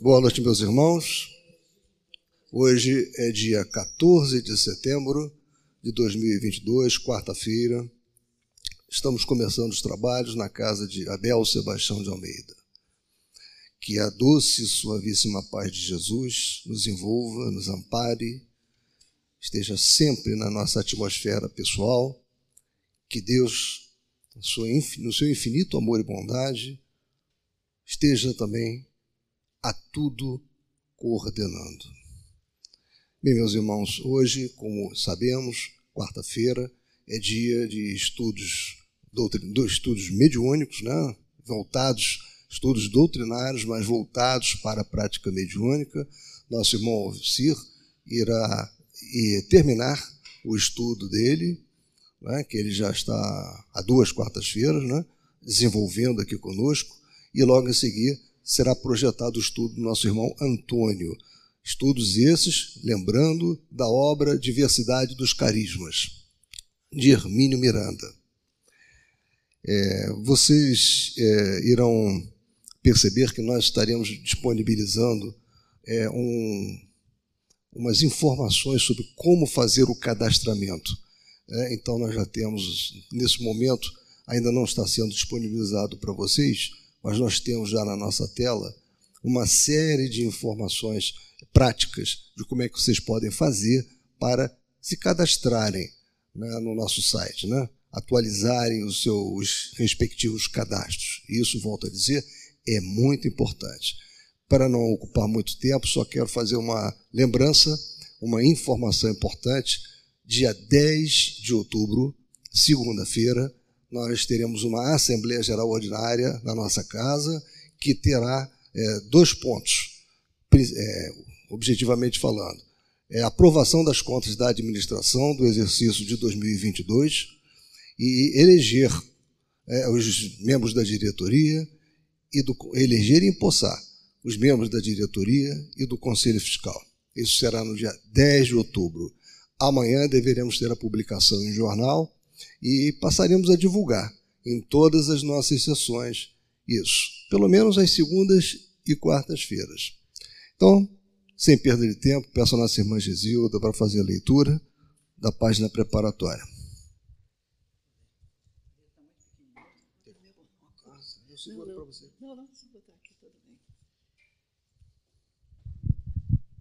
Boa noite, meus irmãos. Hoje é dia 14 de setembro de 2022, quarta-feira. Estamos começando os trabalhos na casa de Abel Sebastião de Almeida. Que a doce e suavíssima paz de Jesus nos envolva, nos ampare, esteja sempre na nossa atmosfera pessoal. Que Deus, no seu infinito amor e bondade, esteja também a tudo coordenando. Bem, meus irmãos, hoje, como sabemos, quarta-feira, é dia de estudos, doutrin, estudos mediúnicos, né? voltados, estudos doutrinários, mas voltados para a prática mediúnica. Nosso irmão Cir irá terminar o estudo dele, né? que ele já está há duas quartas-feiras, né? desenvolvendo aqui conosco, e logo em seguida será projetado o estudo do nosso irmão Antônio. Estudos esses, lembrando da obra Diversidade dos Carismas, de Hermínio Miranda. É, vocês é, irão perceber que nós estaremos disponibilizando é, um, umas informações sobre como fazer o cadastramento. É, então, nós já temos, nesse momento, ainda não está sendo disponibilizado para vocês, mas nós temos já na nossa tela uma série de informações práticas de como é que vocês podem fazer para se cadastrarem né, no nosso site, né? atualizarem os seus respectivos cadastros. Isso, volto a dizer, é muito importante. Para não ocupar muito tempo, só quero fazer uma lembrança, uma informação importante. Dia 10 de outubro, segunda-feira, nós teremos uma Assembleia Geral Ordinária na nossa casa, que terá é, dois pontos, é, objetivamente falando. É a aprovação das contas da administração do exercício de 2022 e eleger é, os membros da diretoria e do, eleger e empossar os membros da diretoria e do Conselho Fiscal. Isso será no dia 10 de outubro. Amanhã deveremos ter a publicação em jornal e passaremos a divulgar em todas as nossas sessões isso, pelo menos às segundas e quartas-feiras. Então, sem perda de tempo, peço a nossa irmã Gisilda para fazer a leitura da página preparatória. Eu seguro para você. Não, não, se botar aqui, tudo bem.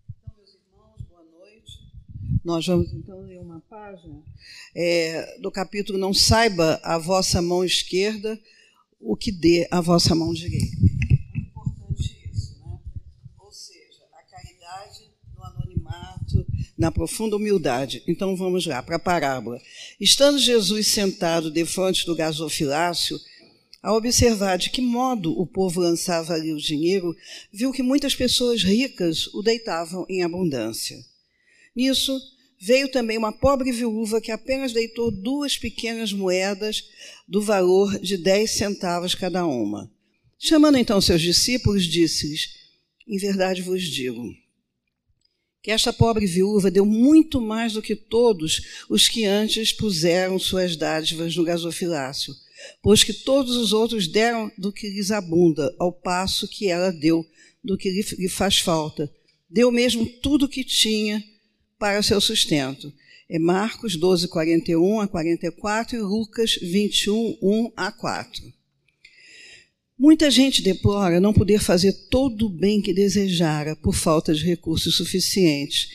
Então, meus irmãos, boa noite. Nós vamos então ler uma página é, do capítulo Não saiba a vossa mão esquerda o que dê a vossa mão direita. Importante isso, né? Ou seja, a caridade no anonimato, na profunda humildade. Então vamos lá para a parábola. Estando Jesus sentado defronte do gasofilácio, a observar de que modo o povo lançava ali o dinheiro, viu que muitas pessoas ricas o deitavam em abundância. Nisso, veio também uma pobre viúva que apenas deitou duas pequenas moedas do valor de dez centavos cada uma. Chamando então seus discípulos, disse-lhes: Em verdade vos digo que esta pobre viúva deu muito mais do que todos os que antes puseram suas dádivas no gasofilácio, pois que todos os outros deram do que lhes abunda, ao passo que ela deu do que lhe faz falta. Deu mesmo tudo o que tinha para o seu sustento. É Marcos 12, 41 a 44 e Lucas 21, 1 a 4. Muita gente deplora não poder fazer todo o bem que desejara por falta de recursos suficientes.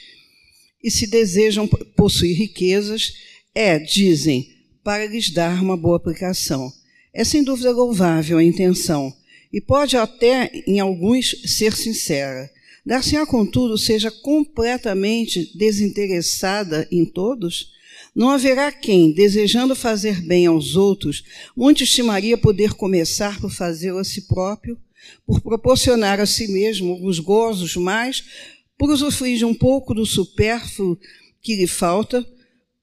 E se desejam possuir riquezas, é, dizem, para lhes dar uma boa aplicação. É sem dúvida louvável a intenção, e pode até, em alguns, ser sincera. Dar-se-á, contudo, seja completamente desinteressada em todos? Não haverá quem, desejando fazer bem aos outros, muito estimaria poder começar por fazê-lo a si próprio, por proporcionar a si mesmo os gozos mais, por usufruir de um pouco do supérfluo que lhe falta,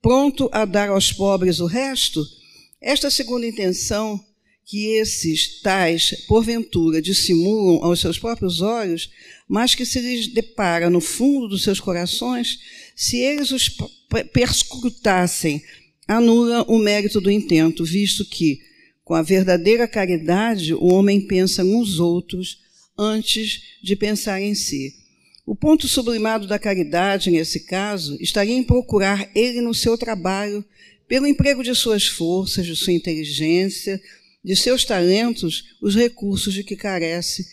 pronto a dar aos pobres o resto? Esta segunda intenção que esses tais, porventura, dissimulam aos seus próprios olhos, mas que se lhes depara no fundo dos seus corações, se eles os perscrutassem, anula o mérito do intento, visto que, com a verdadeira caridade, o homem pensa nos outros antes de pensar em si. O ponto sublimado da caridade, nesse caso, estaria em procurar ele no seu trabalho, pelo emprego de suas forças, de sua inteligência, de seus talentos, os recursos de que carece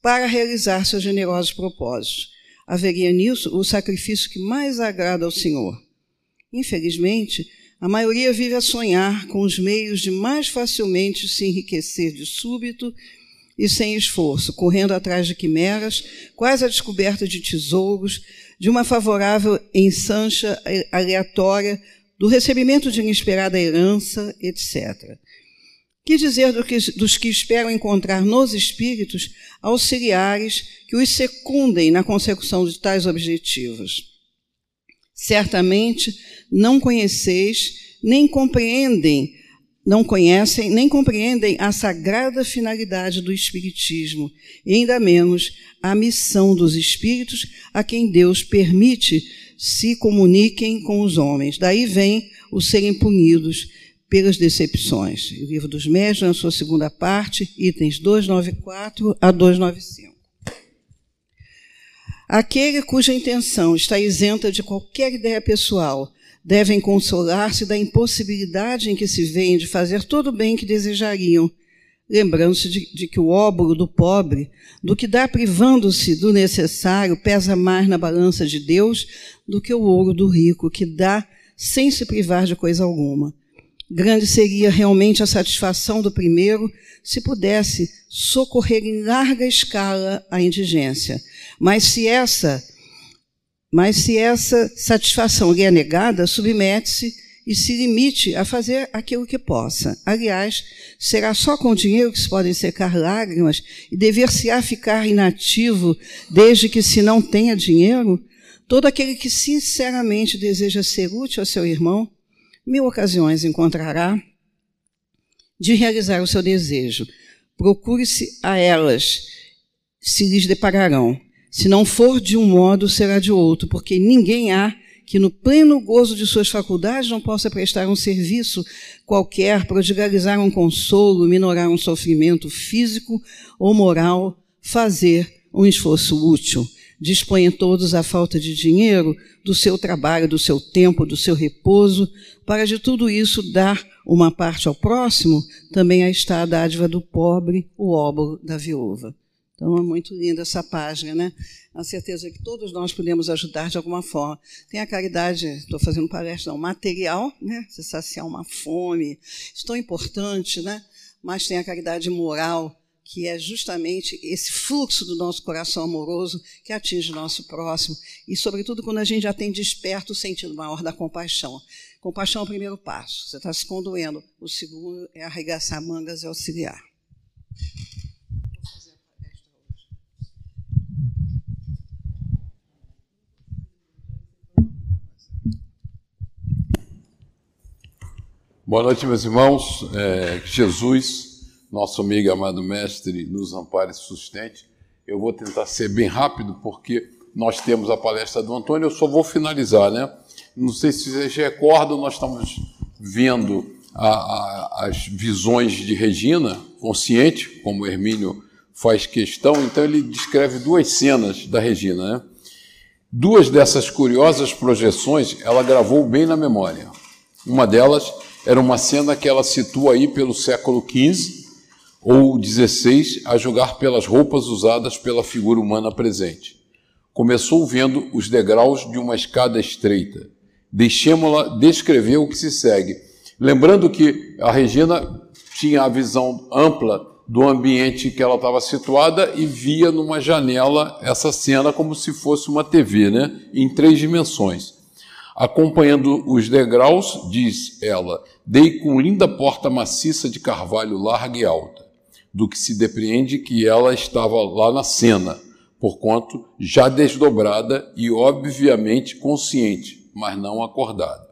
para realizar seus generosos propósitos. Haveria nisso o sacrifício que mais agrada ao Senhor. Infelizmente, a maioria vive a sonhar com os meios de mais facilmente se enriquecer de súbito e sem esforço, correndo atrás de quimeras, quase a descoberta de tesouros, de uma favorável ensancha aleatória, do recebimento de inesperada herança, etc. Que dizer do que, dos que esperam encontrar nos espíritos auxiliares que os secundem na consecução de tais objetivos? Certamente não conheceis, nem compreendem, não conhecem, nem compreendem a sagrada finalidade do Espiritismo, e ainda menos a missão dos espíritos a quem Deus permite se comuniquem com os homens. Daí vem o serem punidos pelas decepções. O livro dos médios, na sua segunda parte, itens 294 a 295. Aquele cuja intenção está isenta de qualquer ideia pessoal devem consolar-se da impossibilidade em que se veem de fazer todo o bem que desejariam, lembrando-se de, de, que o óbolo do pobre, do que dá privando-se do necessário, pesa mais na balança de Deus do que o ouro do rico, que dá sem se privar de coisa alguma. Grande seria realmente a satisfação do primeiro se pudesse socorrer em larga escala a indigência. Mas se essa, mas se essa satisfação lhe é negada, submete-se e se limite a fazer aquilo que possa. Aliás, será só com dinheiro que se podem secar lágrimas e dever-se-á ficar inativo desde que se não tenha dinheiro? Todo aquele que sinceramente deseja ser útil ao seu irmão mil ocasiões encontrará de realizar o seu desejo. Procure-se a elas, se lhes depararão. Se não for de um modo, será de outro, porque ninguém há que no pleno gozo de suas faculdades não possa prestar um serviço qualquer, prodigalizar um consolo, minorar um sofrimento físico ou moral, fazer um esforço útil dispõem todos a falta de dinheiro, do seu trabalho, do seu tempo, do seu repouso, para de tudo isso dar uma parte ao próximo, também aí está a dádiva do pobre, o óbolo da viúva. Então é muito linda essa página, né? A certeza que todos nós podemos ajudar de alguma forma. Tem a caridade, estou fazendo palestra, não, material, né? Se saciar uma fome, isso é tão importante, né? Mas tem a caridade moral, que é justamente esse fluxo do nosso coração amoroso que atinge o nosso próximo, e, sobretudo, quando a gente já tem desperto o sentido maior da compaixão. Compaixão é o primeiro passo, você está se condoendo. O segundo é arregaçar mangas e auxiliar. Boa noite, meus irmãos. É, Jesus nosso amigo amado mestre nos ampare e sustente. Eu vou tentar ser bem rápido, porque nós temos a palestra do Antônio, eu só vou finalizar, né? Não sei se vocês recordam, nós estamos vendo a, a, as visões de Regina, consciente, como Hermínio faz questão, então ele descreve duas cenas da Regina, né? Duas dessas curiosas projeções ela gravou bem na memória. Uma delas era uma cena que ela situa aí pelo século XV, ou 16, a julgar pelas roupas usadas pela figura humana presente. Começou vendo os degraus de uma escada estreita. Deixemos-la descrever o que se segue. Lembrando que a Regina tinha a visão ampla do ambiente que ela estava situada e via numa janela essa cena como se fosse uma TV, né? em três dimensões. Acompanhando os degraus, diz ela, dei com linda porta maciça de carvalho larga e alta do que se depreende que ela estava lá na cena, porquanto já desdobrada e obviamente consciente, mas não acordada.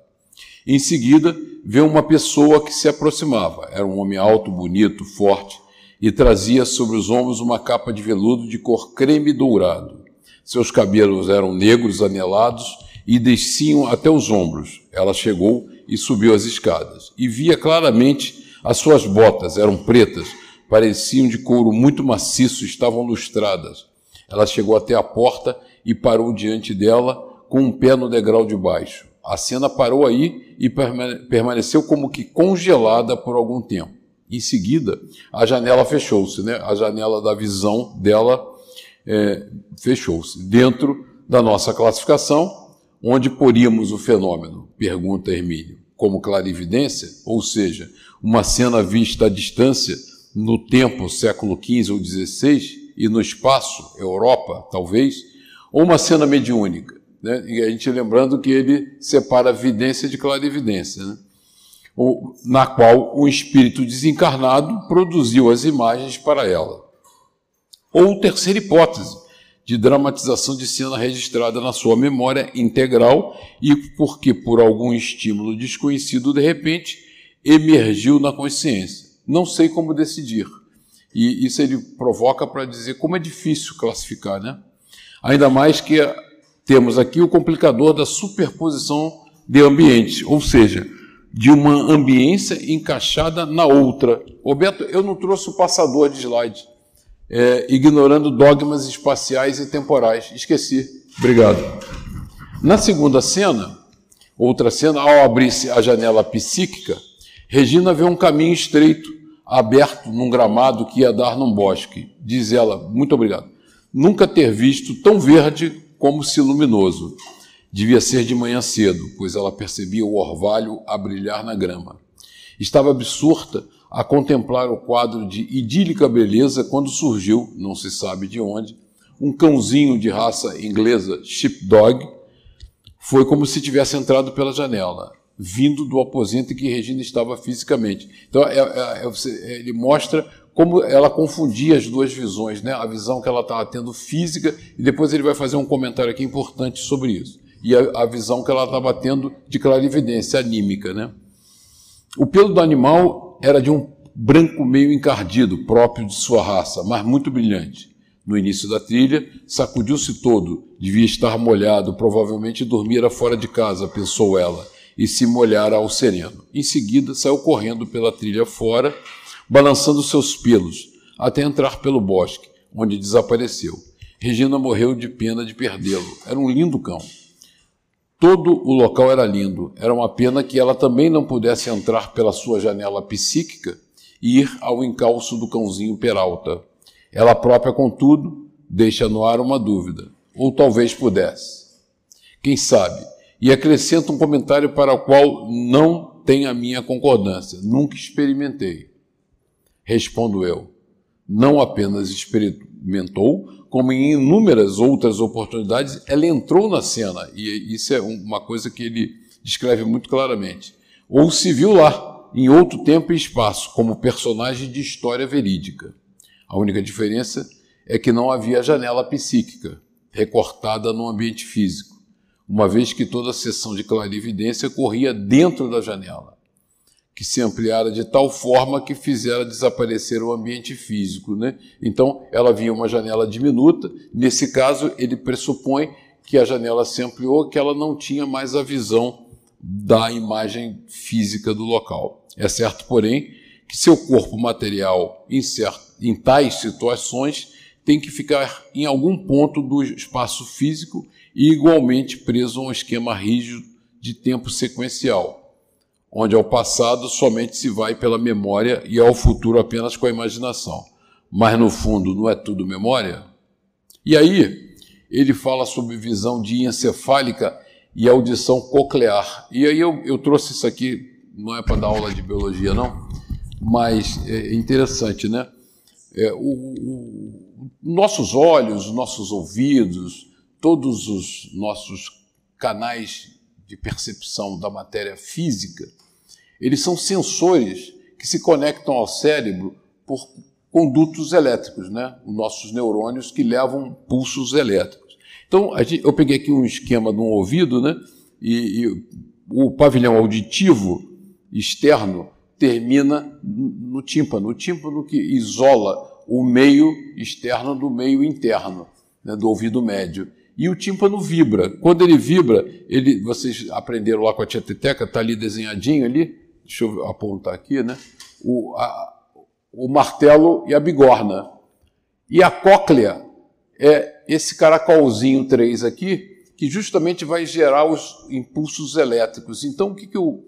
Em seguida, vê uma pessoa que se aproximava. Era um homem alto, bonito, forte, e trazia sobre os ombros uma capa de veludo de cor creme dourado. Seus cabelos eram negros, anelados e desciam até os ombros. Ela chegou e subiu as escadas. E via claramente as suas botas, eram pretas, pareciam de couro muito maciço, estavam lustradas. Ela chegou até a porta e parou diante dela, com um pé no degrau de baixo. A cena parou aí e permaneceu como que congelada por algum tempo. Em seguida, a janela fechou-se, né? a janela da visão dela é, fechou-se. Dentro da nossa classificação, onde poríamos o fenômeno? Pergunta Hermínio. Como clarividência, ou seja, uma cena vista à distância, no tempo, século XV ou XVI, e no espaço, Europa, talvez, ou uma cena mediúnica. Né? E a gente lembrando que ele separa vidência de clarividência, né? na qual o espírito desencarnado produziu as imagens para ela. Ou terceira hipótese, de dramatização de cena registrada na sua memória integral e porque, por algum estímulo desconhecido, de repente, emergiu na consciência. Não sei como decidir. E isso ele provoca para dizer como é difícil classificar, né? Ainda mais que temos aqui o complicador da superposição de ambientes, ou seja, de uma ambiência encaixada na outra. Roberto, eu não trouxe o passador de slide é, ignorando dogmas espaciais e temporais. Esqueci. Obrigado. Na segunda cena, outra cena, ao abrir-se a janela psíquica, Regina vê um caminho estreito, aberto num gramado que ia dar num bosque. Diz ela, muito obrigado. Nunca ter visto tão verde como se luminoso. Devia ser de manhã cedo, pois ela percebia o orvalho a brilhar na grama. Estava absorta a contemplar o quadro de idílica beleza quando surgiu, não se sabe de onde, um cãozinho de raça inglesa, sheepdog, foi como se tivesse entrado pela janela, vindo do aposento em que Regina estava fisicamente. Então, é, é, é, ele mostra como ela confundia as duas visões, né? a visão que ela estava tendo física, e depois ele vai fazer um comentário aqui importante sobre isso, e a, a visão que ela estava tendo de clarividência anímica. Né? O pelo do animal era de um branco meio encardido, próprio de sua raça, mas muito brilhante. No início da trilha, sacudiu-se todo, devia estar molhado, provavelmente dormira fora de casa, pensou ela, e se molhara ao sereno. Em seguida, saiu correndo pela trilha fora, balançando seus pelos, até entrar pelo bosque, onde desapareceu. Regina morreu de pena de perdê-lo. Era um lindo cão. Todo o local era lindo. Era uma pena que ela também não pudesse entrar pela sua janela psíquica e ir ao encalço do cãozinho Peralta. Ela própria, contudo, deixa no ar uma dúvida. Ou talvez pudesse. Quem sabe? E acrescenta um comentário para o qual não tem a minha concordância. Nunca experimentei. Respondo eu. Não apenas experimentou, como em inúmeras outras oportunidades, ela entrou na cena, e isso é uma coisa que ele descreve muito claramente. Ou se viu lá, em outro tempo e espaço, como personagem de história verídica. A única diferença é que não havia janela psíquica, recortada no ambiente físico, uma vez que toda a sessão de clarividência corria dentro da janela que se ampliara de tal forma que fizera desaparecer o ambiente físico. Né? Então, ela via uma janela diminuta. Nesse caso, ele pressupõe que a janela se ampliou, que ela não tinha mais a visão da imagem física do local. É certo, porém, que seu corpo material, em, certo, em tais situações, tem que ficar em algum ponto do espaço físico e igualmente preso a um esquema rígido de tempo sequencial onde ao passado somente se vai pela memória e ao futuro apenas com a imaginação. Mas no fundo não é tudo memória? E aí ele fala sobre visão encefálica e audição coclear. E aí eu, eu trouxe isso aqui, não é para dar aula de biologia não, mas é interessante, né? É, o, o, nossos olhos, nossos ouvidos, todos os nossos canais de percepção da matéria física, eles são sensores que se conectam ao cérebro por condutos elétricos, né? Os nossos neurônios que levam pulsos elétricos. Então, eu peguei aqui um esquema de um ouvido, né? E, e o pavilhão auditivo externo termina no tímpano, o tímpano que isola o meio externo do meio interno, né, do ouvido médio. E o tímpano vibra. Quando ele vibra, ele, vocês aprenderam lá com a tia Teteca, está ali desenhadinho ali, deixa eu apontar aqui, né? O, a, o martelo e a bigorna. E a cóclea é esse caracolzinho 3 aqui, que justamente vai gerar os impulsos elétricos. Então, o que, que o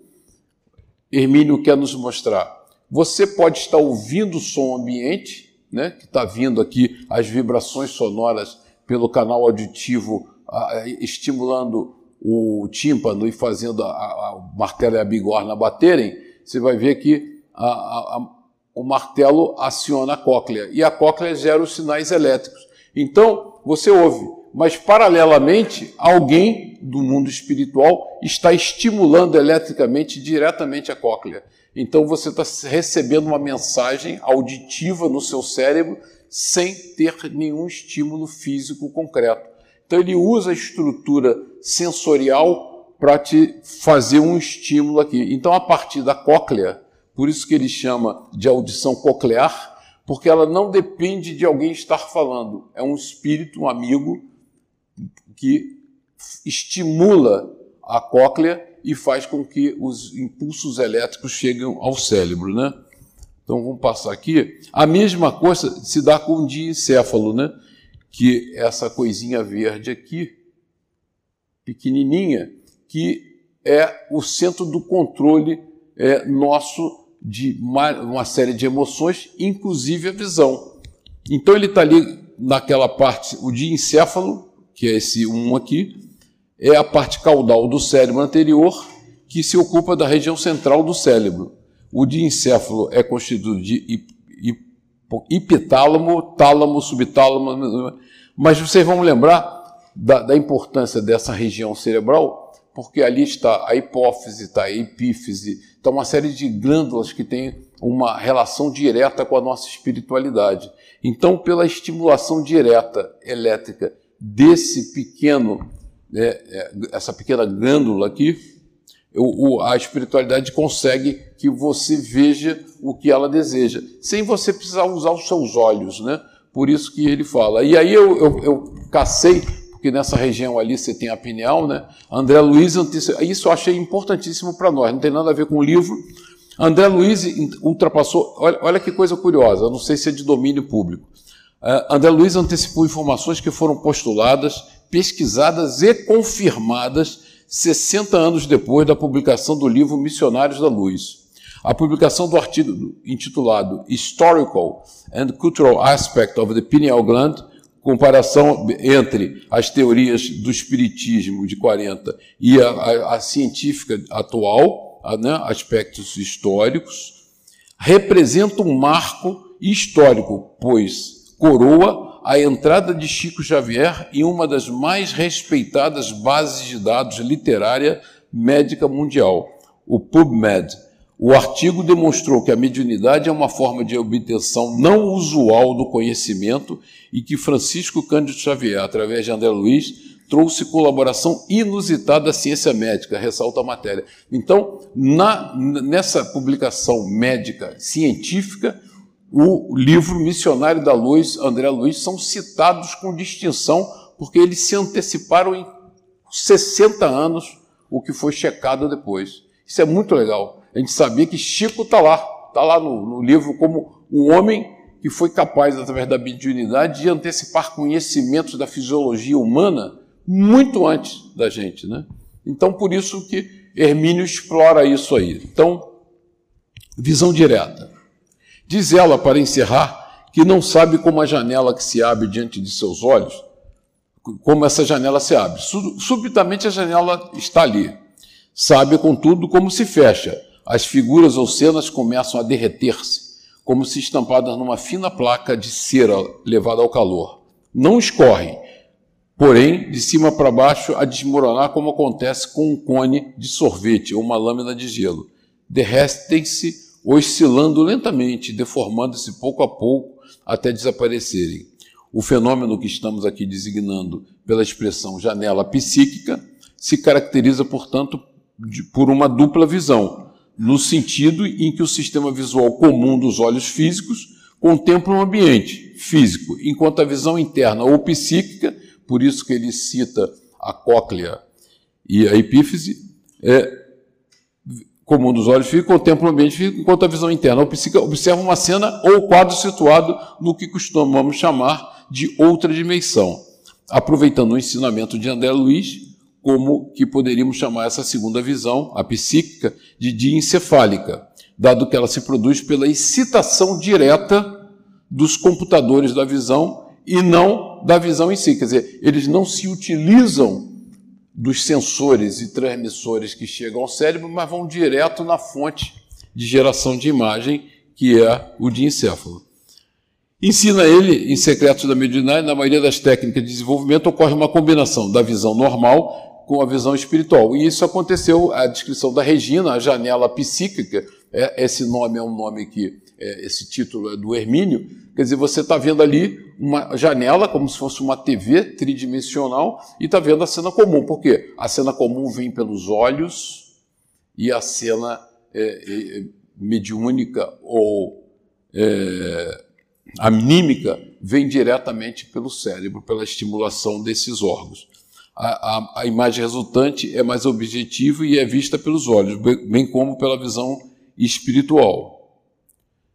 Hermínio quer nos mostrar? Você pode estar ouvindo o som ambiente, né, que está vindo aqui as vibrações sonoras pelo canal auditivo, estimulando o tímpano e fazendo a, a, o martelo e a bigorna baterem, você vai ver que a, o martelo aciona a cóclea e a cóclea gera os sinais elétricos. Então, você ouve, mas paralelamente, alguém do mundo espiritual está estimulando eletricamente diretamente a cóclea. Então, você está recebendo uma mensagem auditiva no seu cérebro sem ter nenhum estímulo físico concreto. Então, ele usa a estrutura sensorial para te fazer um estímulo aqui. Então, a partir da cóclea, por isso que ele chama de audição coclear, porque ela não depende de alguém estar falando. É um espírito, um amigo, que estimula a cóclea e faz com que os impulsos elétricos cheguem ao cérebro, né? Então vamos passar aqui. A mesma coisa se dá com o diencéfalo, né? Que essa coisinha verde aqui, pequenininha, que é o centro do controle é, nosso de uma, uma série de emoções, inclusive a visão. Então ele está ali naquela parte, o diencéfalo, que é esse 1 aqui, é a parte caudal do cérebro anterior que se ocupa da região central do cérebro. O diencéfalo é constituído de hipotálamo, tálamo, subtálamo, mas vocês vão lembrar da, da importância dessa região cerebral porque ali está a hipófise, está a epífise, está uma série de glândulas que têm uma relação direta com a nossa espiritualidade. Então, pela estimulação direta elétrica desse pequeno, né, é, essa pequena glândula aqui, a espiritualidade consegue que você veja o que ela deseja, sem você precisar usar os seus olhos, né? Por isso que ele fala. E aí eu, eu, eu cacei porque nessa região ali você tem a pineal, né? André Luiz, isso eu achei importantíssimo para nós, não tem nada a ver com o livro. André Luiz ultrapassou, olha, olha que coisa curiosa, não sei se é de domínio público. Uh, André Luiz antecipou informações que foram postuladas, pesquisadas e confirmadas 60 anos depois da publicação do livro Missionários da Luz. A publicação do artigo intitulado Historical and Cultural Aspect of the Pineal Gland comparação entre as teorias do espiritismo de 40 e a, a, a científica atual, a, né, aspectos históricos, representa um marco histórico, pois coroa a entrada de Chico Xavier em uma das mais respeitadas bases de dados literária médica mundial, o PubMed, o artigo demonstrou que a mediunidade é uma forma de obtenção não usual do conhecimento e que Francisco Cândido Xavier, através de André Luiz, trouxe colaboração inusitada à ciência médica, ressalta a matéria. Então, na, nessa publicação médica científica, o livro Missionário da Luz, André Luiz, são citados com distinção, porque eles se anteciparam em 60 anos o que foi checado depois. Isso é muito legal a gente sabia que Chico está lá, está lá no, no, livro como um homem que foi capaz, através da mediunidade, de antecipar conhecimentos da fisiologia humana muito antes da gente. Né? Então, por isso que Hermínio explora isso aí. Então, visão direta. Diz ela, para encerrar, que não sabe como a janela que se abre diante de seus olhos, como essa janela se abre. Subitamente a janela está ali. Sabe, contudo, como se fecha as figuras ou cenas começam a derreter-se, como se estampadas numa fina placa de cera levada ao calor. Não escorrem, porém, de cima para baixo, a desmoronar, como acontece com um cone de sorvete ou uma lâmina de gelo. Derretem-se, oscilando lentamente, deformando-se pouco a pouco até desaparecerem. O fenômeno que estamos aqui designando pela expressão janela psíquica se caracteriza, portanto, por uma dupla visão no sentido em que o sistema visual comum dos olhos físicos contempla um ambiente físico, enquanto a visão interna ou psíquica, por isso que ele cita a cóclea e a epífise, é, comum dos olhos físicos, contempla o ambiente enquanto a visão interna observa uma cena ou quadro situado no que costumamos chamar de outra dimensão, aproveitando o ensinamento de André Luiz, como que poderíamos chamar essa segunda visão, a psíquica, de diencefálica, dado que ela se produz pela excitação direta dos computadores da visão e não da visão em si. Quer dizer, eles não se utilizam dos sensores e transmissores que chegam ao cérebro, mas vão direto na fonte de geração de imagem, que é o diencéfalo. Ensina ele, em Secretos da Mediunidade, na maioria das técnicas de desenvolvimento, ocorre uma combinação da visão normal com a visão espiritual. E isso aconteceu, a descrição da Regina, a janela psíquica, é, esse nome é um nome que, é, esse título é do Hermínio, quer dizer, você está vendo ali uma janela, como se fosse uma TV tridimensional, e está vendo a cena comum. Por quê? A cena comum vem pelos olhos e a cena é, é, mediúnica ou é, anímica vem diretamente pelo cérebro, pela estimulação desses órgãos. A, a, a, imagem resultante é mais objetiva e é vista pelos olhos, bem como pela visão espiritual.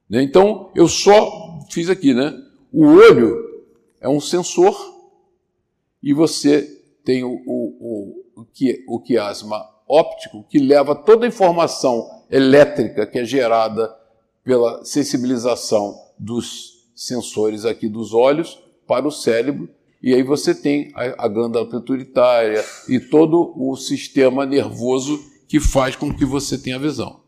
Né? Então, eu só fiz aqui, né? O olho é um sensor e você tem o, o, o, o quiasma óptico que leva toda a informação elétrica que é gerada pela sensibilização dos sensores aqui dos olhos para o cérebro e aí você tem a, a glândula pituitária e todo o sistema nervoso que faz com que você tenha visão.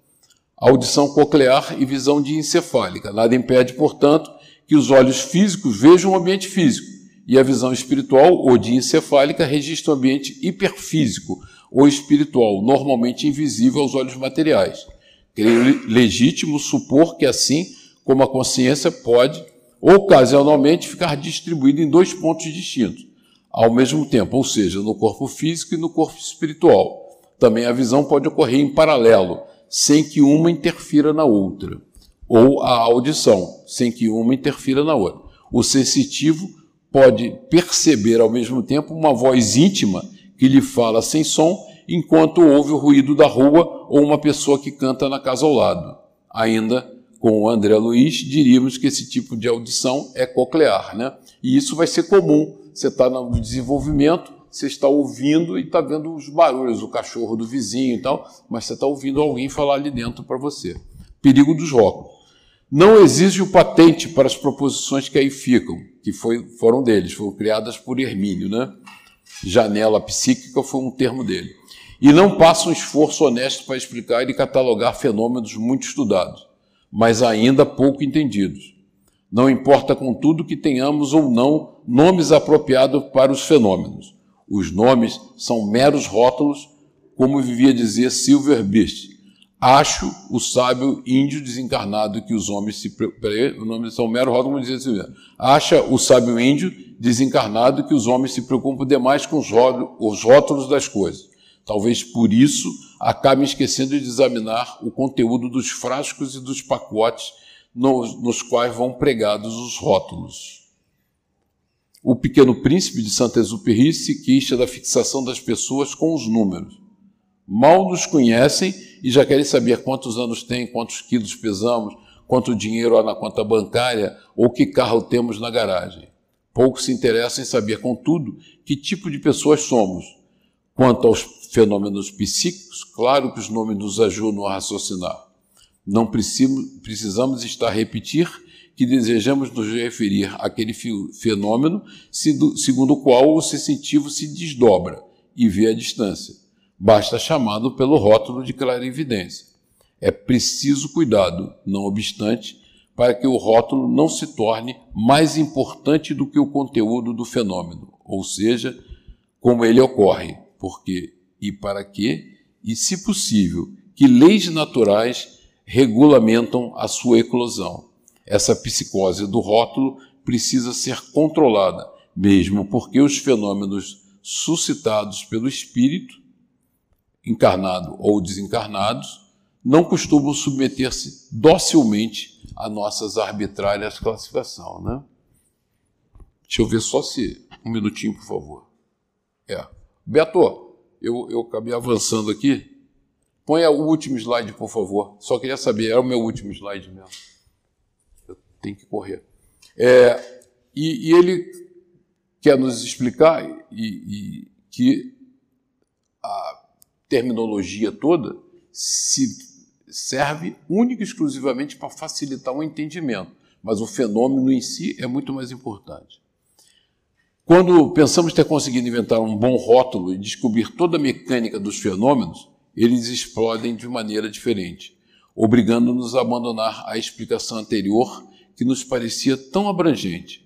Audição coclear e visão diencefálica. Nada impede, portanto, que os olhos físicos vejam o ambiente físico e a visão espiritual ou diencefálica registra o ambiente hiperfísico ou espiritual, normalmente invisível aos olhos materiais. Creio legítimo supor que assim como a consciência pode, ocasionalmente, ficar distribuída em dois pontos distintos, ao mesmo tempo, ou seja, no corpo físico e no corpo espiritual. Também a visão pode ocorrer em paralelo, sem que uma interfira na outra ou a audição, sem que uma interfira na outra. O sensitivo pode perceber ao mesmo tempo uma voz íntima que lhe fala sem som, enquanto ouve o ruído da rua ou uma pessoa que canta na casa ao lado. Ainda com o André Luiz, diríamos que esse tipo de audição é coclear, né? E isso vai ser comum. Você está no desenvolvimento, você está ouvindo e está vendo os barulhos, o cachorro do vizinho e tal, mas você está ouvindo alguém falar ali dentro para você. Perigo dos óculos. Não exige o patente para as proposições que aí ficam, que foi, foram deles, foram criadas por Hermínio, né? Janela psíquica foi um termo dele. E não passa um esforço honesto para explicar e catalogar fenômenos muito estudados, mas ainda pouco entendidos. Não importa, contudo, que tenhamos ou não nomes apropriados para os fenômenos. Os nomes são meros rótulos, como vivia dizer Silver Beast, Acho o sábio índio desencarnado que os homens se. O nome São Mero roda como dizia mesmo. Acha o sábio índio desencarnado que os homens se preocupam demais com os rótulos das coisas. Talvez por isso acabem esquecendo de examinar o conteúdo dos frascos e dos pacotes nos, nos quais vão pregados os rótulos. O Pequeno Príncipe de Saint-Exupéry se queixa da fixação das pessoas com os números. Mal nos conhecem e já querem saber quantos anos tem, quantos quilos pesamos, quanto dinheiro há na conta bancária ou que carro temos na garagem. Pouco se interessam em saber, contudo, que tipo de pessoas somos. Quanto aos fenômenos psíquicos, claro que os nomes nos ajudam a raciocinar. Não precisamos estar a repetir que desejamos nos referir àquele fenômeno segundo o qual o sensitivo se desdobra e vê a distância basta chamá-lo pelo rótulo de clarividência. É preciso cuidado, não obstante, para que o rótulo não se torne mais importante do que o conteúdo do fenômeno, ou seja, como ele ocorre, porque e para que, e se possível, que leis naturais regulamentam a sua eclosão. Essa psicose do rótulo precisa ser controlada, mesmo porque os fenômenos suscitados pelo espírito encarnado ou desencarnados, não costumam submeter-se docilmente a nossas arbitrárias classificação, né? Deixa eu ver só se um minutinho, por favor. É. Beto, eu, eu acabei avançando aqui. Põe o último slide, por favor. Só queria saber, é o meu último slide mesmo. Tenho que correr. É, e, e, ele quer nos explicar e, e que a terminologia toda se serve única e exclusivamente para facilitar o entendimento, mas o fenômeno em si é muito mais importante. Quando pensamos ter conseguido inventar um bom rótulo e descobrir toda a mecânica dos fenômenos, eles explodem de maneira diferente, obrigando-nos a abandonar a explicação anterior que nos parecia tão abrangente.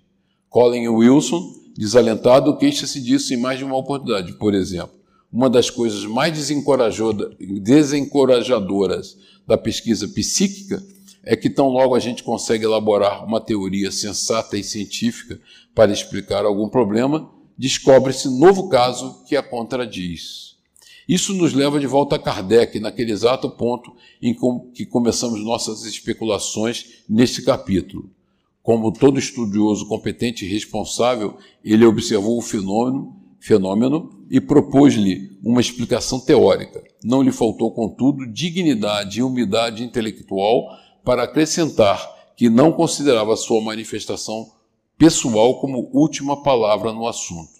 Colin Wilson, desalentado, queixa-se disso em mais de uma oportunidade. Por exemplo, uma das coisas mais desencorajadoras da pesquisa psíquica é que tão logo a gente consegue elaborar uma teoria sensata e científica para explicar algum problema, descobre-se novo caso que a contradiz. Isso nos leva de volta a Kardec, naquele exato ponto em que começamos nossas especulações neste capítulo. Como todo estudioso competente e responsável, ele observou o fenômeno, fenômeno e propôs-lhe uma explicação teórica. Não lhe faltou, contudo, dignidade e humildade intelectual para acrescentar que não considerava sua manifestação pessoal como última palavra no assunto.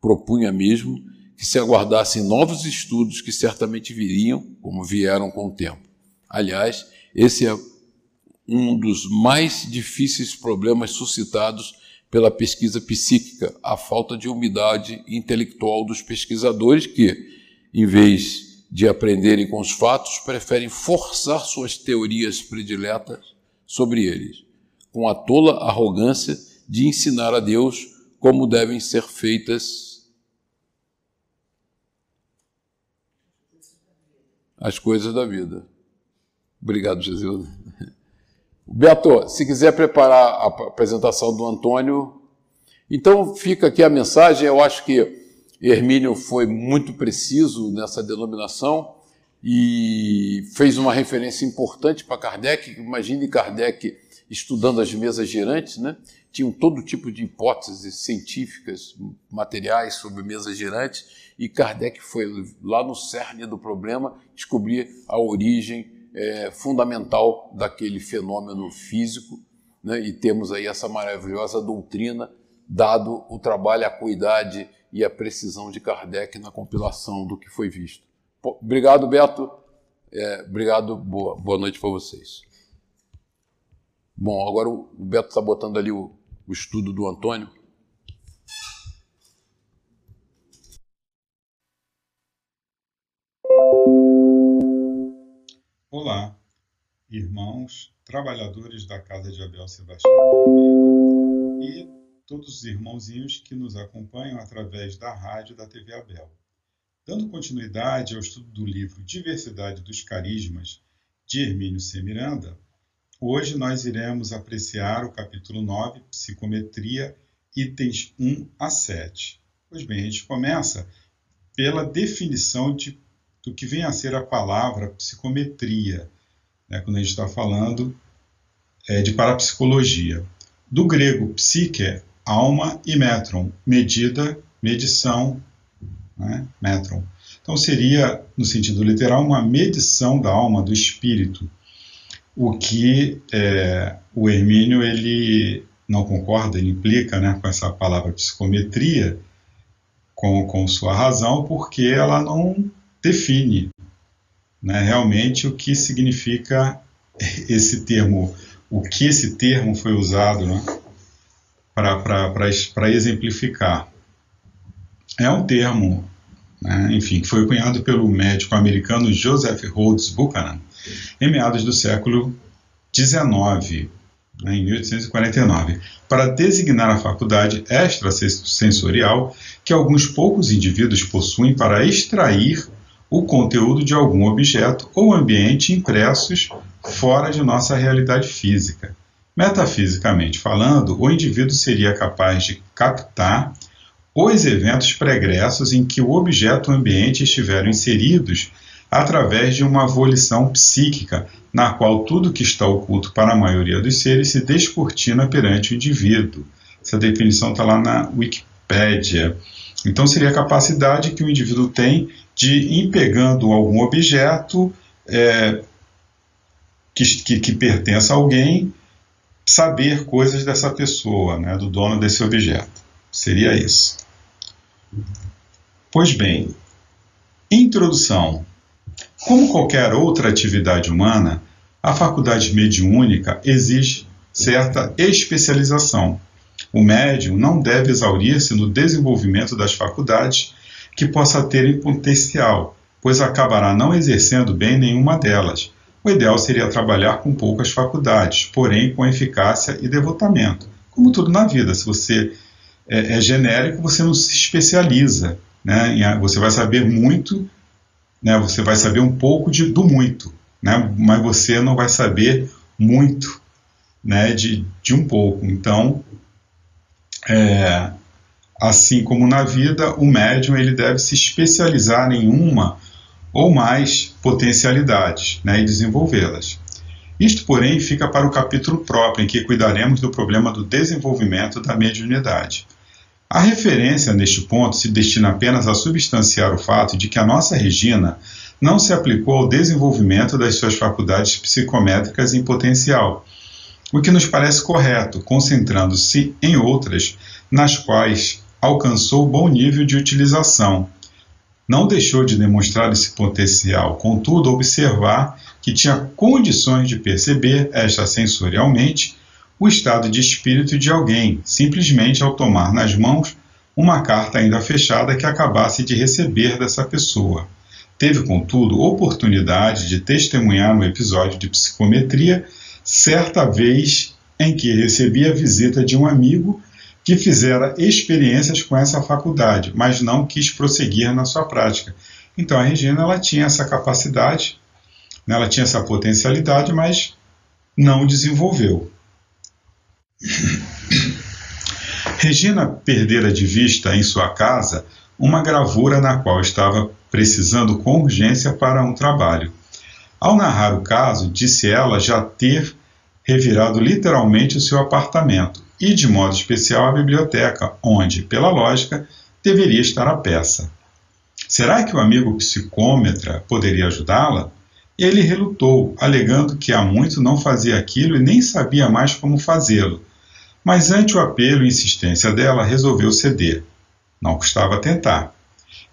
Propunha mesmo que se aguardassem novos estudos que certamente viriam, como vieram com o tempo. Aliás, esse é um dos mais difíceis problemas suscitados pela pesquisa psíquica, a falta de umidade intelectual dos pesquisadores que, em vez de aprenderem com os fatos, preferem forçar suas teorias prediletas sobre eles, com a tola arrogância de ensinar a Deus como devem ser feitas as coisas da vida. Obrigado, Jesus. Beto, se quiser preparar a apresentação do Antônio, então fica aqui a mensagem. Eu acho que Hermínio foi muito preciso nessa denominação e fez uma referência importante para Kardec. Imagine Kardec estudando as mesas girantes, né? Tinham todo tipo de hipóteses científicas, materiais sobre mesas girantes, e Kardec foi lá no cerne do problema descobrir a origem é, fundamental daquele fenômeno físico, né? e temos aí essa maravilhosa doutrina, dado o trabalho, a cuidade e a precisão de Kardec na compilação do que foi visto. Obrigado, Beto. É, obrigado, boa, boa noite para vocês. Bom, agora o Beto está botando ali o, o estudo do Antônio. Olá, irmãos, trabalhadores da Casa de Abel Sebastião Almeida e todos os irmãozinhos que nos acompanham através da rádio da TV Abel. Dando continuidade ao estudo do livro Diversidade dos Carismas, de Hermínio C. Miranda, hoje nós iremos apreciar o capítulo 9, Psicometria, itens 1 a 7. Pois bem, a gente começa pela definição de do que vem a ser a palavra psicometria, né, quando a gente está falando é, de parapsicologia. Do grego psique, alma e metron, medida, medição, né, metron. Então seria, no sentido literal, uma medição da alma, do espírito, o que é, o Hermínio ele não concorda, ele implica né, com essa palavra psicometria, com, com sua razão, porque ela não define né, realmente o que significa esse termo, o que esse termo foi usado né, para exemplificar. É um termo, né, enfim, que foi cunhado pelo médico americano Joseph Rhodes Buchanan em meados do século XIX, né, em 1849, para designar a faculdade extrasensorial que alguns poucos indivíduos possuem para extrair o conteúdo de algum objeto ou ambiente impressos fora de nossa realidade física. Metafisicamente falando, o indivíduo seria capaz de captar os eventos pregressos em que o objeto ou ambiente estiveram inseridos através de uma volição psíquica, na qual tudo que está oculto para a maioria dos seres se descortina perante o indivíduo. Essa definição está lá na Wikipédia. Então, seria a capacidade que o indivíduo tem de ir pegando algum objeto é, que, que, que pertence a alguém saber coisas dessa pessoa, né, do dono desse objeto. Seria isso. Pois bem, introdução. Como qualquer outra atividade humana, a faculdade mediúnica exige certa especialização. O médium não deve exaurir-se no desenvolvimento das faculdades que possa ter em potencial, pois acabará não exercendo bem nenhuma delas. O ideal seria trabalhar com poucas faculdades, porém com eficácia e devotamento. Como tudo na vida, se você é, é genérico, você não se especializa. Né? Você vai saber muito, né? você vai saber um pouco de, do muito, né? mas você não vai saber muito né? de, de um pouco. Então, é, assim como na vida, o médium ele deve se especializar em uma ou mais potencialidades né, e desenvolvê-las. Isto, porém, fica para o capítulo próprio, em que cuidaremos do problema do desenvolvimento da mediunidade. A referência neste ponto se destina apenas a substanciar o fato de que a nossa Regina não se aplicou ao desenvolvimento das suas faculdades psicométricas em potencial, o que nos parece correto, concentrando-se em outras, nas quais alcançou bom nível de utilização, não deixou de demonstrar esse potencial, contudo, observar que tinha condições de perceber esta sensorialmente o estado de espírito de alguém, simplesmente ao tomar nas mãos uma carta ainda fechada que acabasse de receber dessa pessoa. Teve, contudo, oportunidade de testemunhar no episódio de psicometria certa vez em que recebi a visita de um amigo que fizera experiências com essa faculdade, mas não quis prosseguir na sua prática. Então a Regina ela tinha essa capacidade, né, ela tinha essa potencialidade, mas não desenvolveu. Regina perdera de vista em sua casa uma gravura na qual estava precisando com urgência para um trabalho. Ao narrar o caso, disse ela já ter revirado literalmente o seu apartamento e, de modo especial, a biblioteca, onde, pela lógica, deveria estar a peça. Será que o amigo psicômetra poderia ajudá-la? Ele relutou, alegando que há muito não fazia aquilo e nem sabia mais como fazê-lo. Mas, ante o apelo e insistência dela, resolveu ceder. Não custava tentar.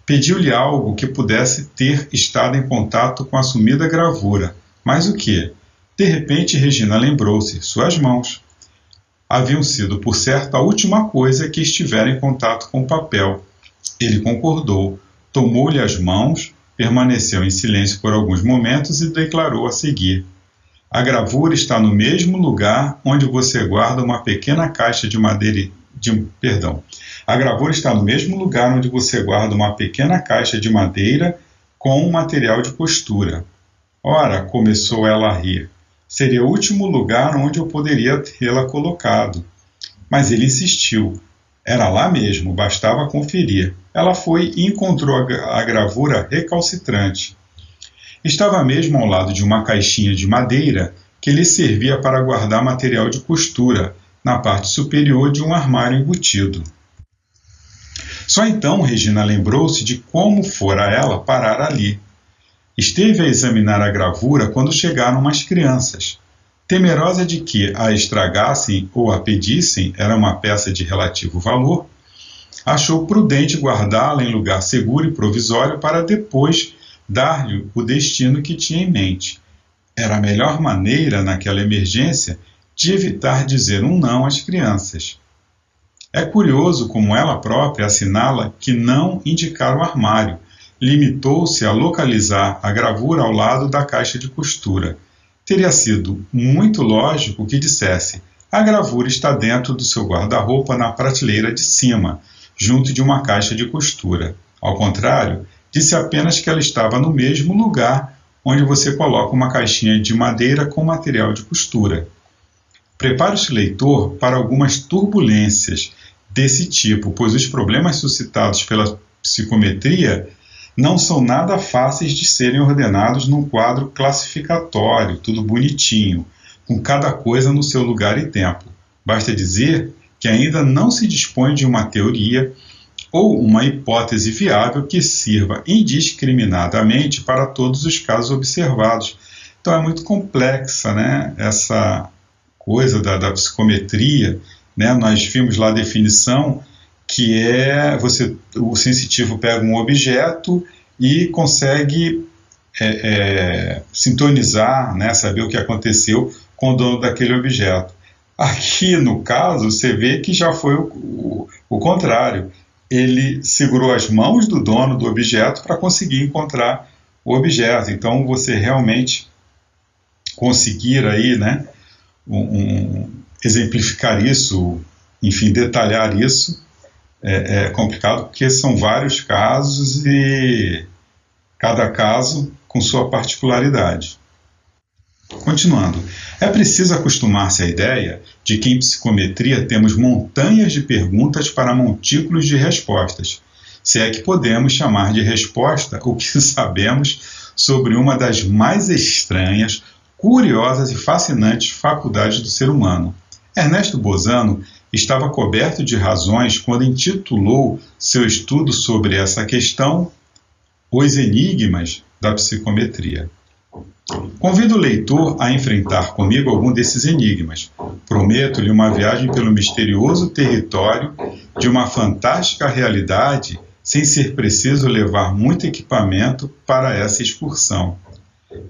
Pediu-lhe algo que pudesse ter estado em contato com a sumida gravura. Mas o que? De repente, Regina lembrou-se: suas mãos haviam sido, por certo, a última coisa que estivera em contato com o papel. Ele concordou, tomou-lhe as mãos, permaneceu em silêncio por alguns momentos e declarou a seguir: A gravura está no mesmo lugar onde você guarda uma pequena caixa de madeira. De, perdão. A gravura está no mesmo lugar onde você guarda uma pequena caixa de madeira com um material de costura. Ora, começou ela a rir seria o último lugar onde eu poderia tê-la colocado. Mas ele insistiu. Era lá mesmo, bastava conferir. Ela foi e encontrou a gravura recalcitrante. Estava mesmo ao lado de uma caixinha de madeira que lhe servia para guardar material de costura, na parte superior de um armário embutido. Só então Regina lembrou-se de como fora ela parar ali. Esteve a examinar a gravura quando chegaram umas crianças. Temerosa de que a estragassem ou a pedissem, era uma peça de relativo valor, achou prudente guardá-la em lugar seguro e provisório para depois dar-lhe o destino que tinha em mente. Era a melhor maneira, naquela emergência, de evitar dizer um não às crianças. É curioso como ela própria assinala que não indicar o armário, limitou-se a localizar a gravura ao lado da caixa de costura. Teria sido muito lógico que dissesse: a gravura está dentro do seu guarda-roupa na prateleira de cima, junto de uma caixa de costura. Ao contrário, disse apenas que ela estava no mesmo lugar onde você coloca uma caixinha de madeira com material de costura. Prepare-se, leitor, para algumas turbulências desse tipo, pois os problemas suscitados pela psicometria não são nada fáceis de serem ordenados num quadro classificatório, tudo bonitinho, com cada coisa no seu lugar e tempo. Basta dizer que ainda não se dispõe de uma teoria ou uma hipótese viável que sirva indiscriminadamente para todos os casos observados. Então é muito complexa né, essa coisa da, da psicometria. Né? Nós vimos lá a definição que é você o sensitivo pega um objeto e consegue é, é, sintonizar, né, saber o que aconteceu com o dono daquele objeto. Aqui, no caso, você vê que já foi o, o, o contrário. Ele segurou as mãos do dono do objeto para conseguir encontrar o objeto. Então, você realmente conseguir aí, né, um, um, exemplificar isso, enfim, detalhar isso, é, é complicado porque são vários casos e cada caso com sua particularidade. Continuando, é preciso acostumar-se à ideia de que em psicometria temos montanhas de perguntas para montículos de respostas, se é que podemos chamar de resposta o que sabemos sobre uma das mais estranhas, curiosas e fascinantes faculdades do ser humano. Ernesto Bozano estava coberto de razões quando intitulou seu estudo sobre essa questão Os Enigmas da Psicometria. Convido o leitor a enfrentar comigo algum desses enigmas. Prometo-lhe uma viagem pelo misterioso território de uma fantástica realidade, sem ser preciso levar muito equipamento para essa excursão.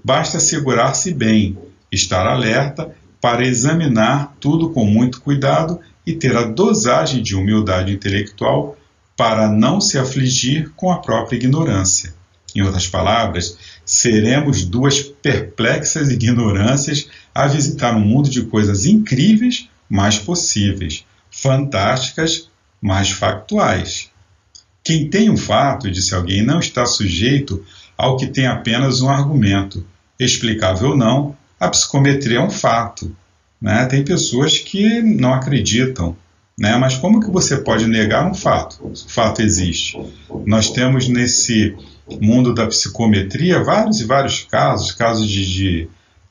Basta segurar-se bem, estar alerta para examinar tudo com muito cuidado e ter a dosagem de humildade intelectual para não se afligir com a própria ignorância. Em outras palavras, seremos duas perplexas ignorâncias a visitar um mundo de coisas incríveis, mas possíveis, fantásticas, mas factuais. Quem tem um fato, disse alguém, não está sujeito ao que tem apenas um argumento. Explicável ou não, a psicometria é um fato. Né? Tem pessoas que não acreditam. Né? Mas como que você pode negar um fato? O fato existe. Nós temos nesse mundo da psicometria vários e vários casos, casos de, de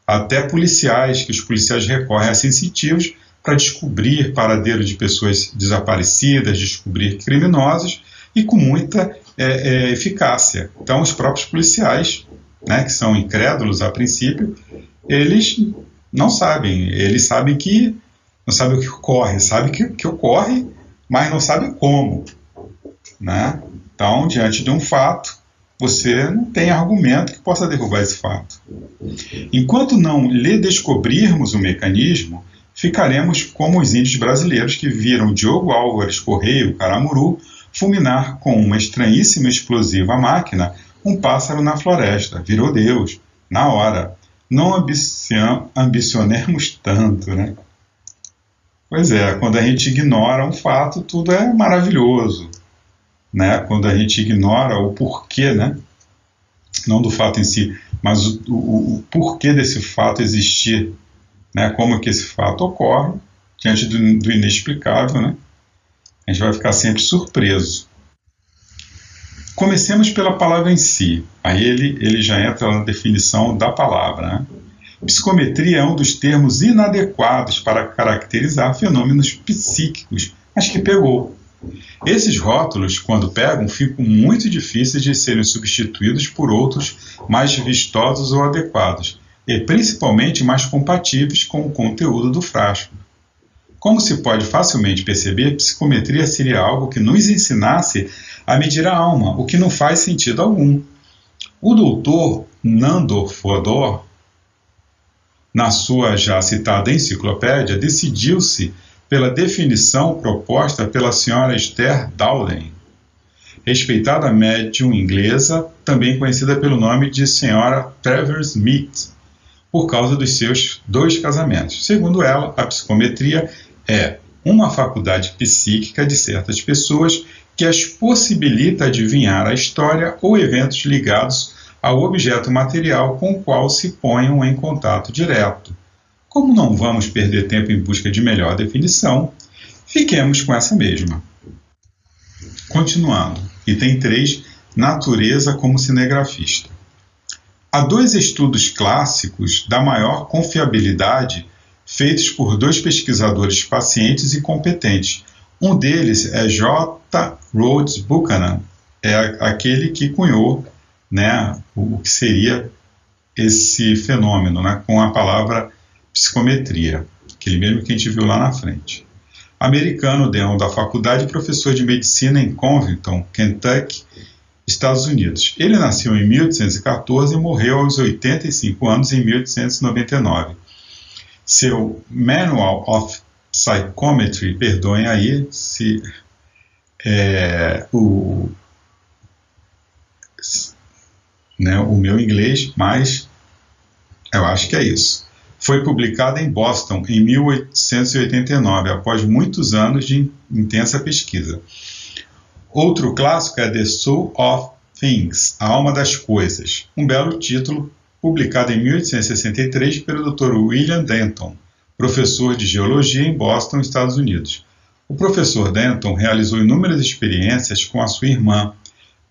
até policiais, que os policiais recorrem a sensitivos para descobrir paradeiro de pessoas desaparecidas, descobrir criminosos e com muita é, é, eficácia. Então, os próprios policiais, né, que são incrédulos a princípio, eles não sabem, eles sabem que não sabem o que ocorre, sabem que, que ocorre, mas não sabem como. Né? Então, diante de um fato, você não tem argumento que possa derrubar esse fato. Enquanto não lhe descobrirmos o mecanismo, ficaremos como os índios brasileiros que viram Diogo Álvares Correia, o Caramuru, fulminar com uma estranhíssima explosiva máquina um pássaro na floresta. Virou Deus, na hora. Não ambicionemos tanto, né? Pois é, quando a gente ignora um fato, tudo é maravilhoso né? Quando a gente ignora o porquê, né? Não do fato em si, mas o, o, o porquê desse fato existir, né? Como que esse fato ocorre diante do, do inexplicável, né? A gente vai ficar sempre surpreso. Comecemos pela palavra em si. Aí ele, ele já entra na definição da palavra. Né? Psicometria é um dos termos inadequados para caracterizar fenômenos psíquicos, mas que pegou. Esses rótulos, quando pegam, ficam muito difíceis de serem substituídos por outros mais vistosos ou adequados, e principalmente mais compatíveis com o conteúdo do frasco. Como se pode facilmente perceber, psicometria seria algo que nos ensinasse a medir a alma, o que não faz sentido algum. O doutor Nandor Fodor, na sua já citada enciclopédia, decidiu-se pela definição proposta pela senhora Esther Dowden, respeitada médium inglesa, também conhecida pelo nome de senhora Trevor Smith, por causa dos seus dois casamentos. Segundo ela, a psicometria é uma faculdade psíquica de certas pessoas que as possibilita adivinhar a história ou eventos ligados ao objeto material com o qual se ponham em contato direto. Como não vamos perder tempo em busca de melhor definição, fiquemos com essa mesma. Continuando, item 3: Natureza como cinegrafista. Há dois estudos clássicos da maior confiabilidade feitos por dois pesquisadores pacientes e competentes, Um deles é J. Rhodes Buchanan, é aquele que cunhou né, o que seria esse fenômeno né, com a palavra psicometria, aquele mesmo que a gente viu lá na frente. Americano, dentro da faculdade, professor de medicina em Covington, Kentucky, Estados Unidos. Ele nasceu em 1814 e morreu aos 85 anos em 1899. Seu Manual of Psychometry, perdoem aí se é, o, né, o meu inglês, mas eu acho que é isso. Foi publicada em Boston em 1889, após muitos anos de intensa pesquisa. Outro clássico é The Soul of Things, A Alma das Coisas, um belo título publicado em 1863 pelo Dr. William Denton, professor de geologia em Boston, Estados Unidos. O professor Denton realizou inúmeras experiências com a sua irmã,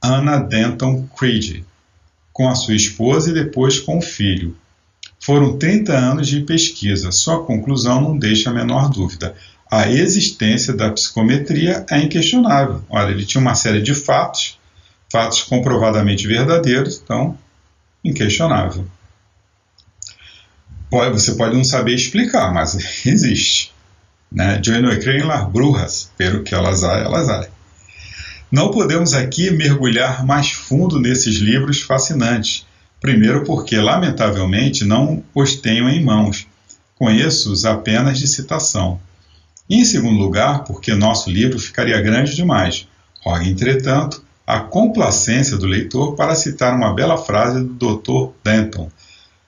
Anna Denton Creed, com a sua esposa e depois com o filho. Foram 30 anos de pesquisa. Sua conclusão não deixa a menor dúvida. A existência da psicometria é inquestionável. Olha, ele tinha uma série de fatos, fatos comprovadamente verdadeiros, então, inquestionável. Você pode não saber explicar, mas existe. Né? Eu não creio em brujas, pero que elas há, elas há. Não podemos aqui mergulhar mais fundo nesses livros fascinantes. Primeiro, porque, lamentavelmente, não os tenho em mãos. Conheço-os apenas de citação. E, em segundo lugar, porque nosso livro ficaria grande demais. Rogue, entretanto, a complacência do leitor para citar uma bela frase do Dr. Denton,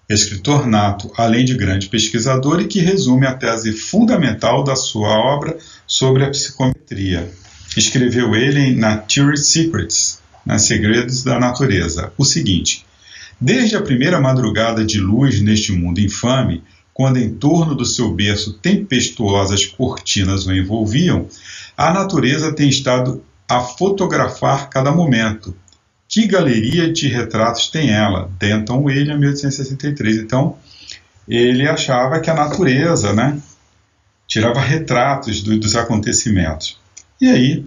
escritor nato, além de grande pesquisador, e que resume a tese fundamental da sua obra sobre a psicometria escreveu ele em Nature Secrets, nas Segredos da Natureza, o seguinte: Desde a primeira madrugada de luz neste mundo infame, quando em torno do seu berço tempestuosas cortinas o envolviam, a natureza tem estado a fotografar cada momento. Que galeria de retratos tem ela? Denton William, 1863. Então, ele achava que a natureza, né, tirava retratos do, dos acontecimentos. E aí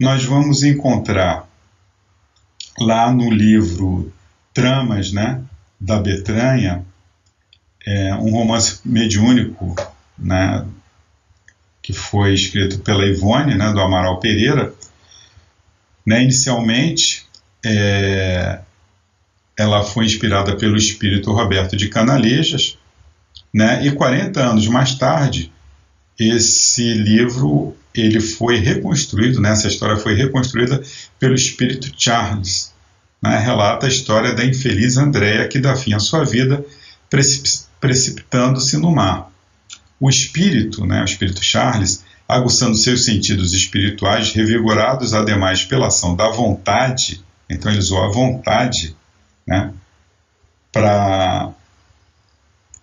nós vamos encontrar lá no livro Tramas, né, da Betranha, é, um romance mediúnico, né, que foi escrito pela Ivone, né, do Amaral Pereira. Né, inicialmente, é, ela foi inspirada pelo espírito Roberto de Canalejas, né, e 40 anos mais tarde, esse livro ele foi reconstruído, né, essa história foi reconstruída pelo espírito Charles. Né, relata a história da infeliz Andréa que dá fim à sua vida precip precipitando-se no mar. O espírito, né, o espírito Charles, aguçando seus sentidos espirituais, revigorados ademais pela ação da vontade, então ele usou a vontade né, para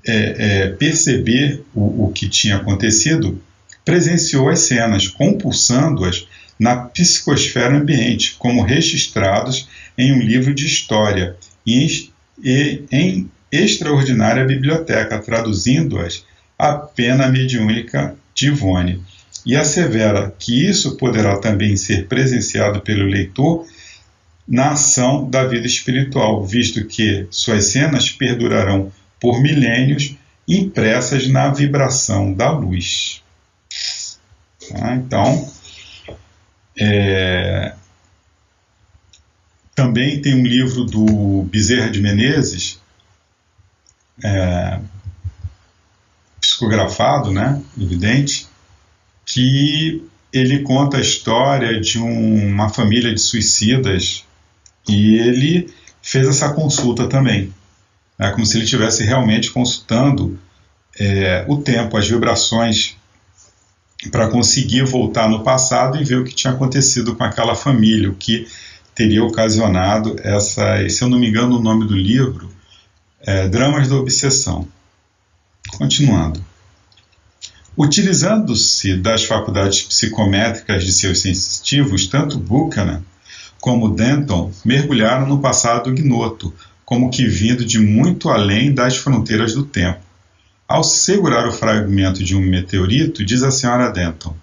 é, é, perceber o, o que tinha acontecido, presenciou as cenas, compulsando-as na psicosfera ambiente, como registrados em um livro de história e em extraordinária biblioteca, traduzindo-as à pena mediúnica de Ivone. E assevera que isso poderá também ser presenciado pelo leitor na ação da vida espiritual, visto que suas cenas perdurarão por milênios impressas na vibração da luz. Tá? Então, é, também tem um livro do Bezerra de Menezes, é, psicografado, né, evidente, que ele conta a história de um, uma família de suicidas e ele fez essa consulta também. É como se ele estivesse realmente consultando é, o tempo, as vibrações para conseguir voltar no passado e ver o que tinha acontecido com aquela família, o que teria ocasionado essa, se eu não me engano o nome do livro, é, Dramas da Obsessão. Continuando. Utilizando-se das faculdades psicométricas de seus sensitivos, tanto Buchanan como Denton mergulharam no passado ignoto, como que vindo de muito além das fronteiras do tempo. Ao segurar o fragmento de um meteorito, diz a senhora Denton: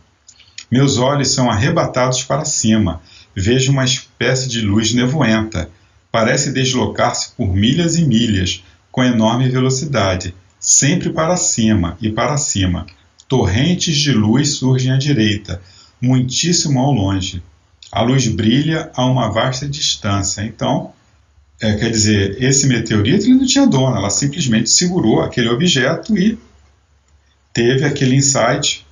Meus olhos são arrebatados para cima. Vejo uma espécie de luz nevoenta. Parece deslocar-se por milhas e milhas, com enorme velocidade, sempre para cima e para cima. Torrentes de luz surgem à direita, muitíssimo ao longe. A luz brilha a uma vasta distância. Então, é, quer dizer, esse meteorito ele não tinha dono, ela simplesmente segurou aquele objeto e teve aquele insight,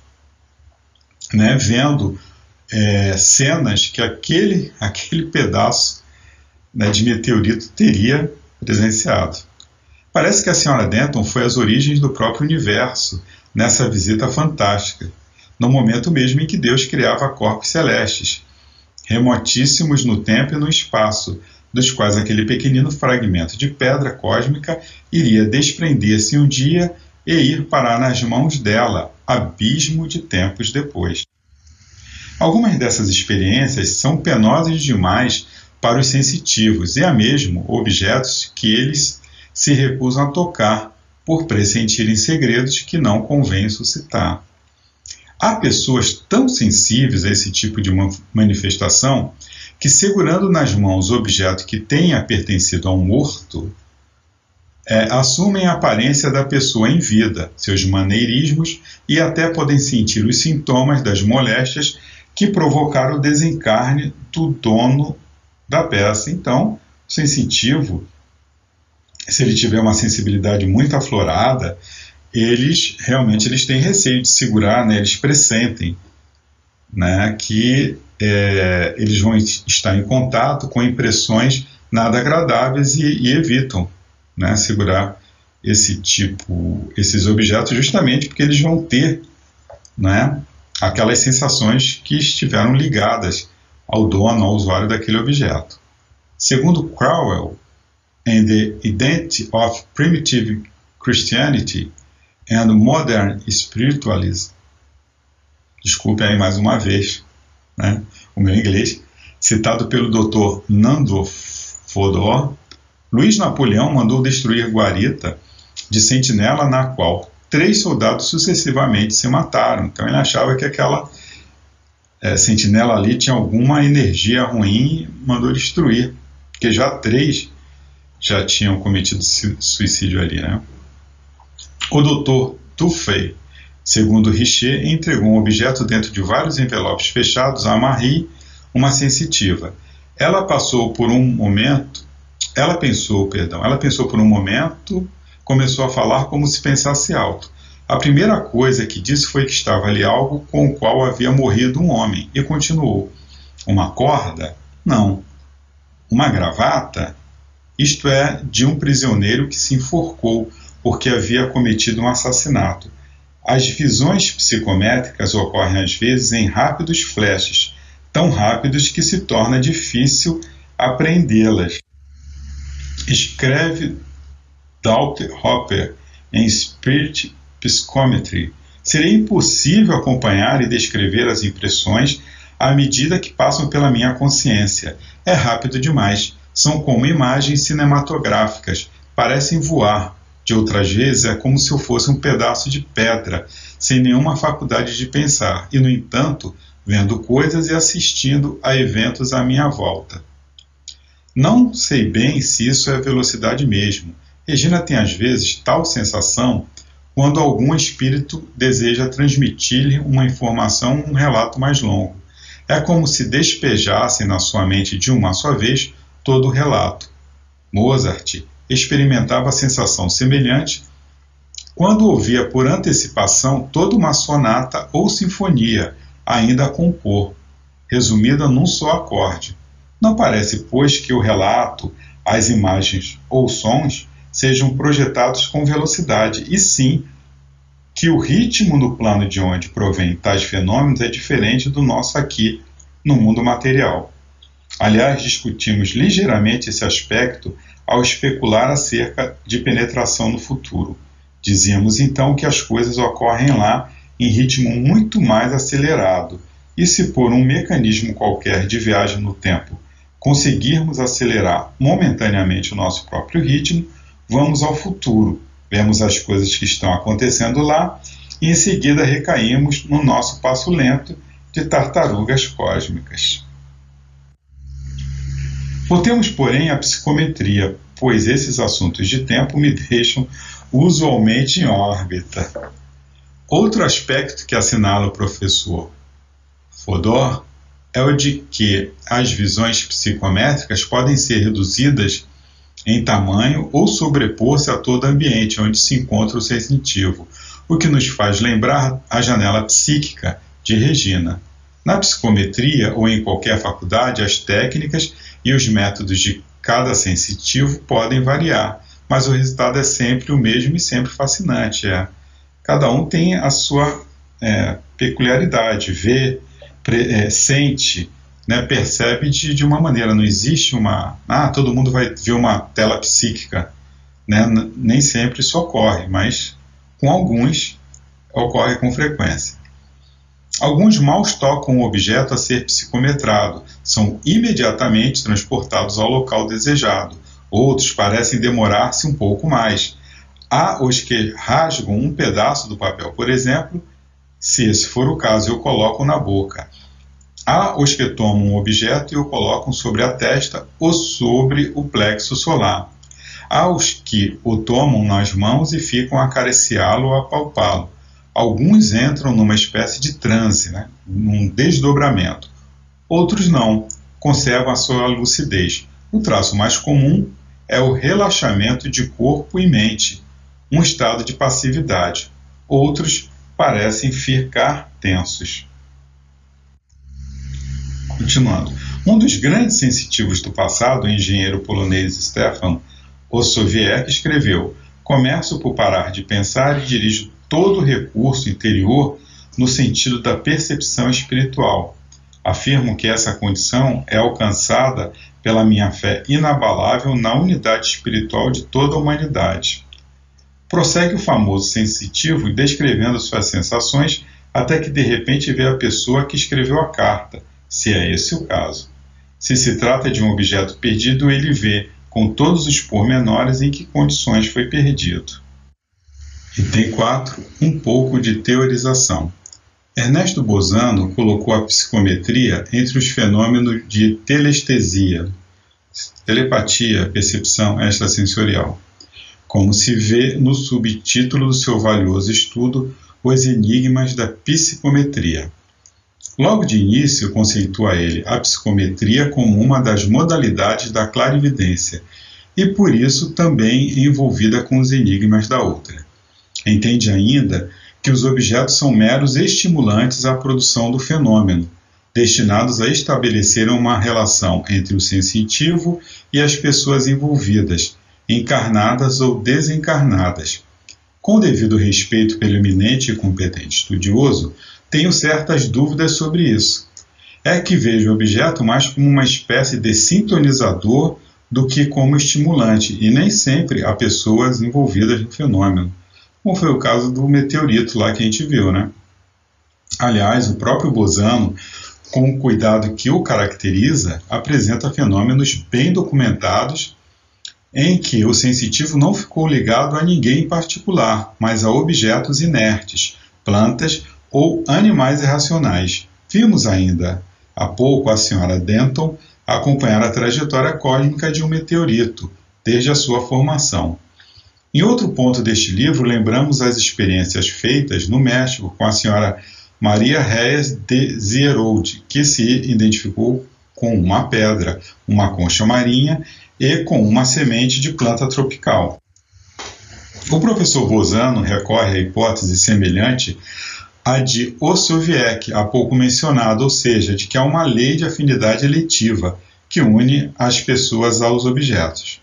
né, vendo é, cenas que aquele, aquele pedaço né, de meteorito teria presenciado. Parece que a senhora Denton foi às origens do próprio universo nessa visita fantástica, no momento mesmo em que Deus criava corpos celestes, remotíssimos no tempo e no espaço, dos quais aquele pequenino fragmento de pedra cósmica iria desprender-se um dia e ir parar nas mãos dela, abismo de tempos depois. Algumas dessas experiências são penosas demais para os sensitivos e há mesmo objetos que eles se recusam a tocar por pressentirem segredos que não convém suscitar. Há pessoas tão sensíveis a esse tipo de manifestação que, segurando nas mãos o objeto que tenha pertencido a um morto, é, assumem a aparência da pessoa em vida, seus maneirismos e até podem sentir os sintomas das moléstias que provocaram o desencarne do dono da peça. Então, o sensitivo, se ele tiver uma sensibilidade muito aflorada, eles realmente eles têm receio de segurar, né? eles pressentem né? que é, eles vão estar em contato com impressões nada agradáveis e, e evitam né, segurar esse tipo, esses objetos, justamente porque eles vão ter né, aquelas sensações que estiveram ligadas ao dono, ao usuário daquele objeto. Segundo Crowell, in The Identity of Primitive Christianity and Modern Spiritualism, desculpe aí mais uma vez né, o meu inglês, citado pelo Dr. Nando Fodor, Luiz Napoleão mandou destruir guarita de sentinela na qual três soldados sucessivamente se mataram. Então ele achava que aquela é, sentinela ali tinha alguma energia ruim e mandou destruir, porque já três já tinham cometido suicídio ali. Né? O doutor Tuffey, segundo Richer, entregou um objeto dentro de vários envelopes fechados a Marie, uma sensitiva. Ela passou por um momento ela pensou, perdão, ela pensou por um momento, começou a falar como se pensasse alto. A primeira coisa que disse foi que estava ali algo com o qual havia morrido um homem, e continuou: Uma corda? Não. Uma gravata? Isto é, de um prisioneiro que se enforcou porque havia cometido um assassinato. As visões psicométricas ocorrem às vezes em rápidos flashes, tão rápidos que se torna difícil apreendê-las escreve Doubt Hopper em Spirit Psychometry. Seria impossível acompanhar e descrever as impressões à medida que passam pela minha consciência. É rápido demais. São como imagens cinematográficas, parecem voar. De outras vezes é como se eu fosse um pedaço de pedra, sem nenhuma faculdade de pensar, e no entanto, vendo coisas e assistindo a eventos à minha volta. Não sei bem se isso é velocidade mesmo. Regina tem às vezes tal sensação quando algum espírito deseja transmitir-lhe uma informação um relato mais longo. É como se despejassem na sua mente de uma só vez todo o relato. Mozart experimentava a sensação semelhante quando ouvia por antecipação toda uma sonata ou sinfonia ainda a compor, resumida num só acorde. Não parece, pois, que o relato, as imagens ou sons sejam projetados com velocidade, e sim que o ritmo no plano de onde provém tais fenômenos é diferente do nosso aqui, no mundo material. Aliás, discutimos ligeiramente esse aspecto ao especular acerca de penetração no futuro. Dizíamos então que as coisas ocorrem lá em ritmo muito mais acelerado, e se por um mecanismo qualquer de viagem no tempo conseguirmos acelerar momentaneamente o nosso próprio ritmo, vamos ao futuro, vemos as coisas que estão acontecendo lá e em seguida recaímos no nosso passo lento de tartarugas cósmicas. Voltemos, porém, à psicometria, pois esses assuntos de tempo me deixam usualmente em órbita. Outro aspecto que assinala o professor Fodor é o de que as visões psicométricas podem ser reduzidas em tamanho ou sobrepor-se a todo ambiente onde se encontra o sensitivo, o que nos faz lembrar a janela psíquica de Regina. Na psicometria ou em qualquer faculdade, as técnicas e os métodos de cada sensitivo podem variar, mas o resultado é sempre o mesmo e sempre fascinante. É. Cada um tem a sua é, peculiaridade, vê, pre, é, sente, né, percebe de, de uma maneira. Não existe uma. Ah, todo mundo vai ver uma tela psíquica. Né? Nem sempre isso ocorre, mas com alguns ocorre com frequência. Alguns mal tocam o objeto a ser psicometrado, são imediatamente transportados ao local desejado. Outros parecem demorar-se um pouco mais. Há os que rasgam um pedaço do papel, por exemplo, se esse for o caso, eu coloco na boca. Há os que tomam um objeto e o colocam sobre a testa ou sobre o plexo solar. Há os que o tomam nas mãos e ficam a acariciá-lo ou a palpá-lo. Alguns entram numa espécie de transe, né? num desdobramento. Outros não, conservam a sua lucidez. O traço mais comum é o relaxamento de corpo e mente, um estado de passividade. Outros parecem ficar tensos. Continuando. Um dos grandes sensitivos do passado, o engenheiro polonês Stefan Osowiec, escreveu: Começo por parar de pensar e dirijo todo recurso interior no sentido da percepção espiritual. Afirmo que essa condição é alcançada pela minha fé inabalável na unidade espiritual de toda a humanidade. Prossegue o famoso sensitivo descrevendo suas sensações até que de repente vê a pessoa que escreveu a carta, se é esse o caso. Se se trata de um objeto perdido, ele vê, com todos os pormenores, em que condições foi perdido. Item 4. Um pouco de teorização. Ernesto Bozano colocou a psicometria entre os fenômenos de telestesia, telepatia, percepção extrasensorial, como se vê no subtítulo do seu valioso estudo Os Enigmas da Psicometria. Logo de início, conceitua ele a psicometria como uma das modalidades da clarividência e, por isso, também envolvida com os enigmas da outra. Entende ainda que os objetos são meros estimulantes à produção do fenômeno, destinados a estabelecer uma relação entre o sensitivo e as pessoas envolvidas, encarnadas ou desencarnadas. Com devido respeito pelo eminente e competente estudioso, tenho certas dúvidas sobre isso. É que vejo o objeto mais como uma espécie de sintonizador do que como estimulante, e nem sempre há pessoas envolvidas no fenômeno como foi o caso do meteorito lá que a gente viu, né? Aliás, o próprio Bosano, com o cuidado que o caracteriza, apresenta fenômenos bem documentados em que o sensitivo não ficou ligado a ninguém em particular, mas a objetos inertes, plantas ou animais irracionais. Vimos ainda há pouco a senhora Denton acompanhar a trajetória cósmica de um meteorito desde a sua formação. Em outro ponto deste livro, lembramos as experiências feitas no México com a senhora Maria Reyes de Zieroldi, que se identificou com uma pedra, uma concha marinha e com uma semente de planta tropical. O professor Bozano recorre à hipótese semelhante à de Ossoviec, há pouco mencionada, ou seja, de que há uma lei de afinidade eletiva que une as pessoas aos objetos.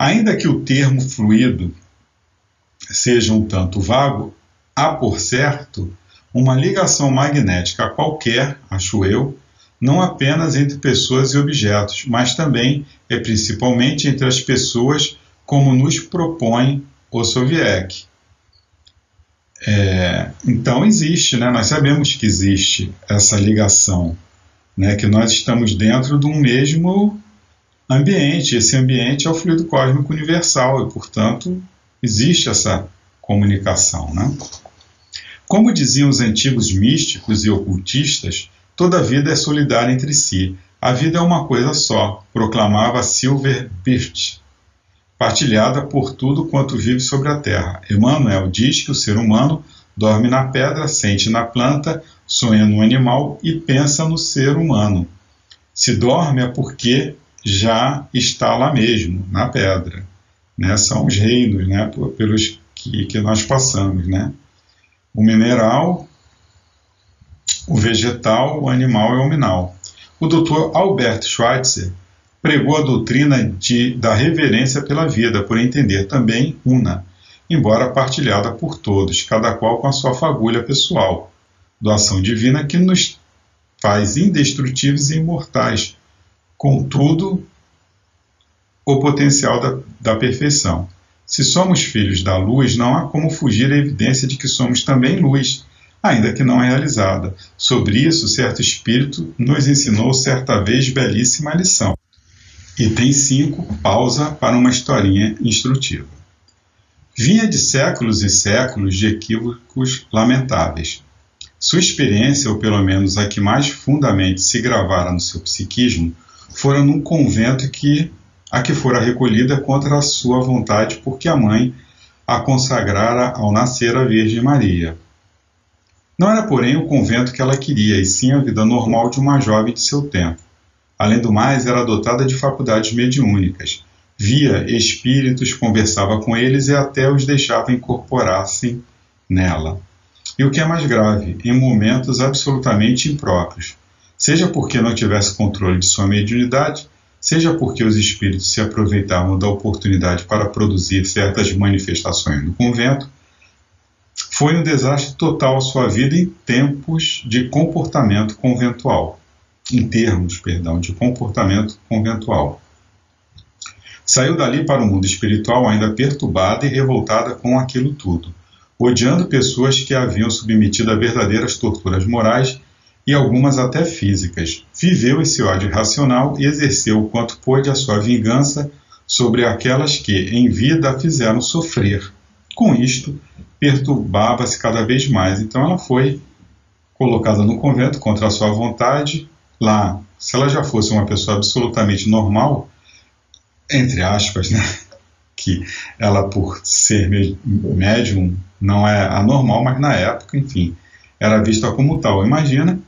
Ainda que o termo fluido seja um tanto vago, há, por certo, uma ligação magnética qualquer, acho eu, não apenas entre pessoas e objetos, mas também e principalmente entre as pessoas, como nos propõe o Soviec. É, então existe, né? nós sabemos que existe essa ligação, né? que nós estamos dentro de um mesmo ambiente. Esse ambiente é o fluido cósmico universal e, portanto, existe essa comunicação. Né? Como diziam os antigos místicos e ocultistas, toda vida é solidária entre si. A vida é uma coisa só, proclamava Silver Birch, partilhada por tudo quanto vive sobre a terra. Emmanuel diz que o ser humano dorme na pedra, sente na planta, sonha no animal e pensa no ser humano. Se dorme é porque já está lá mesmo, na pedra. Né? São os reinos né? pelos que, que nós passamos. Né? O mineral, o vegetal, o animal e o minal. O Dr. Albert Schweitzer pregou a doutrina de, da reverência pela vida, por entender também una, embora partilhada por todos, cada qual com a sua fagulha pessoal, doação divina que nos faz indestrutíveis e imortais, contudo, o potencial da, da perfeição. Se somos filhos da luz, não há como fugir à evidência de que somos também luz, ainda que não realizada. Sobre isso, certo espírito nos ensinou certa vez belíssima lição. Item 5. Pausa para uma historinha instrutiva. Vinha de séculos e séculos de equívocos lamentáveis. Sua experiência, ou pelo menos a que mais fundamente se gravara no seu psiquismo, fora num convento que a que fora recolhida contra a sua vontade, porque a mãe a consagrara ao nascer a Virgem Maria. Não era, porém, o convento que ela queria, e sim a vida normal de uma jovem de seu tempo. Além do mais, era dotada de faculdades mediúnicas. Via espíritos, conversava com eles e até os deixava incorporar-se nela. E o que é mais grave, em momentos absolutamente impróprios, seja porque não tivesse controle de sua mediunidade, seja porque os espíritos se aproveitavam da oportunidade para produzir certas manifestações no convento, foi um desastre total a sua vida em tempos de comportamento conventual, em termos, perdão, de comportamento conventual. Saiu dali para o mundo espiritual ainda perturbada e revoltada com aquilo tudo, odiando pessoas que a haviam submetido a verdadeiras torturas morais e algumas até físicas. Viveu esse ódio irracional e exerceu o quanto pôde a sua vingança sobre aquelas que, em vida, a fizeram sofrer. Com isto, perturbava-se cada vez mais. Então, ela foi colocada no convento contra a sua vontade. Lá, se ela já fosse uma pessoa absolutamente normal, entre aspas, né? que ela, por ser médium, não é anormal, mas na época, enfim, era vista como tal. Imagina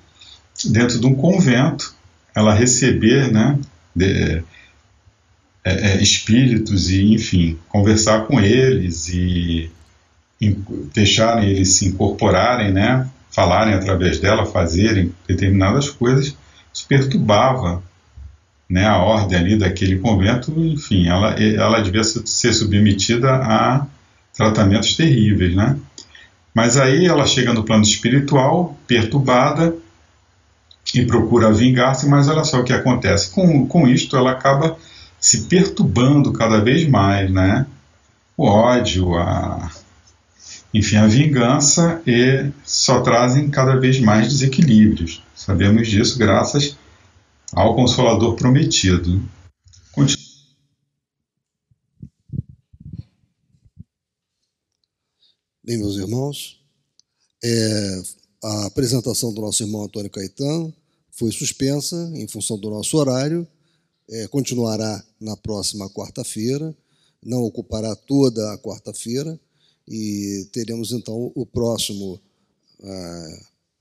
dentro de um convento, ela receber né, de, é, é, espíritos e, enfim, conversar com eles e deixarem eles se incorporarem, né, falarem através dela, fazerem determinadas coisas, isso perturbava né, a ordem ali daquele convento, enfim, ela, ela devia ser submetida a tratamentos terríveis, né? Mas aí ela chega no plano espiritual, perturbada, e procura vingar-se, mas olha só o que acontece. Com, com isto, ela acaba se perturbando cada vez mais, né? O ódio, a, enfim, a vingança e só trazem cada vez mais desequilíbrios. Sabemos disso graças ao Consolador prometido. Continua. Bem, meus irmãos, é, a apresentação do nosso irmão Antônio Caetano foi suspensa em função do nosso horário, é, continuará na próxima quarta-feira, não ocupará toda a quarta-feira, e teremos então o próximo,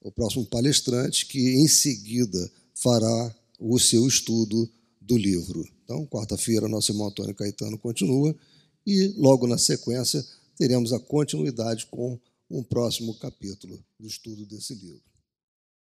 o próximo palestrante que em seguida fará o seu estudo do livro. Então, quarta-feira, nosso irmão Antônio Caetano continua, e logo na sequência teremos a continuidade com um próximo capítulo do estudo desse livro.